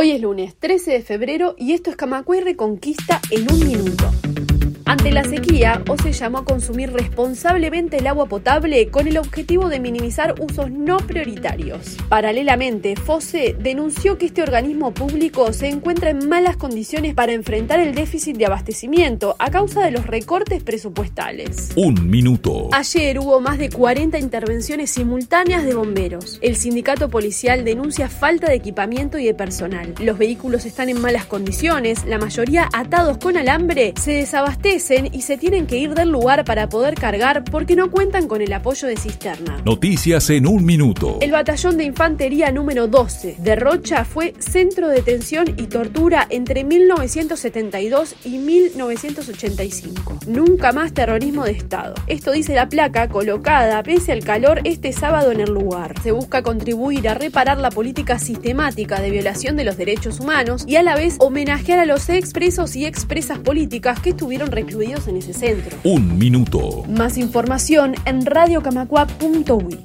Hoy es lunes 13 de febrero y esto es Camacuay Reconquista en un minuto. Ante la sequía, se llamó a consumir responsablemente el agua potable con el objetivo de minimizar usos no prioritarios. Paralelamente, FOSE denunció que este organismo público se encuentra en malas condiciones para enfrentar el déficit de abastecimiento a causa de los recortes presupuestales. Un minuto. Ayer hubo más de 40 intervenciones simultáneas de bomberos. El sindicato policial denuncia falta de equipamiento y de personal. Los vehículos están en malas condiciones, la mayoría atados con alambre, se desabastecen y se tienen que ir del lugar para poder cargar porque no cuentan con el apoyo de cisterna. Noticias en un minuto. El batallón de infantería número 12 de Rocha fue centro de detención y tortura entre 1972 y 1985. Nunca más terrorismo de Estado. Esto dice la placa colocada pese al calor este sábado en el lugar. Se busca contribuir a reparar la política sistemática de violación de los derechos humanos y a la vez homenajear a los expresos y expresas políticas que estuvieron incluidos en ese centro. Un minuto. Más información en radiocamacua.ui.